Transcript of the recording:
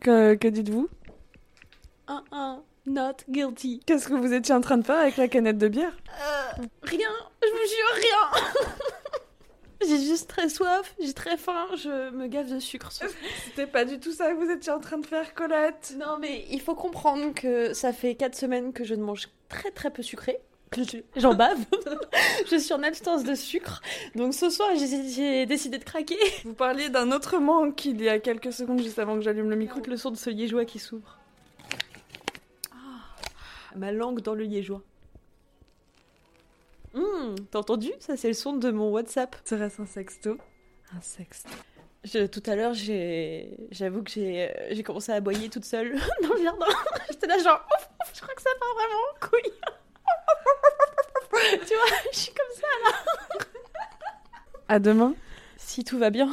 Que, que dites-vous? Un, un, not guilty. Qu'est-ce que vous étiez en train de faire avec la canette de bière? Euh, rien, je vous jure, rien. j'ai juste très soif, j'ai très faim, je me gaffe de sucre. C'était pas du tout ça que vous étiez en train de faire, Colette? Non, mais il faut comprendre que ça fait 4 semaines que je ne mange très très peu sucré. J'en bave. je suis en abstinence de sucre. Donc ce soir, j'ai décidé de craquer. Vous parliez d'un autre manque il y a quelques secondes juste avant que j'allume le micro. Le son de ce liégeois qui s'ouvre. Ah, ma langue dans le liégeois. Hum, T'as entendu? Ça, c'est le son de mon WhatsApp. Serait-ce un sexto Un sexto. Je- tout à l'heure, j'ai, j'avoue que j'ai, euh, j'ai commencé à aboyer toute seule dans le jardin. J'étais là genre, ouf, ouf, je crois que ça part vraiment, couille. Vois, je suis comme ça. À demain Si tout va bien.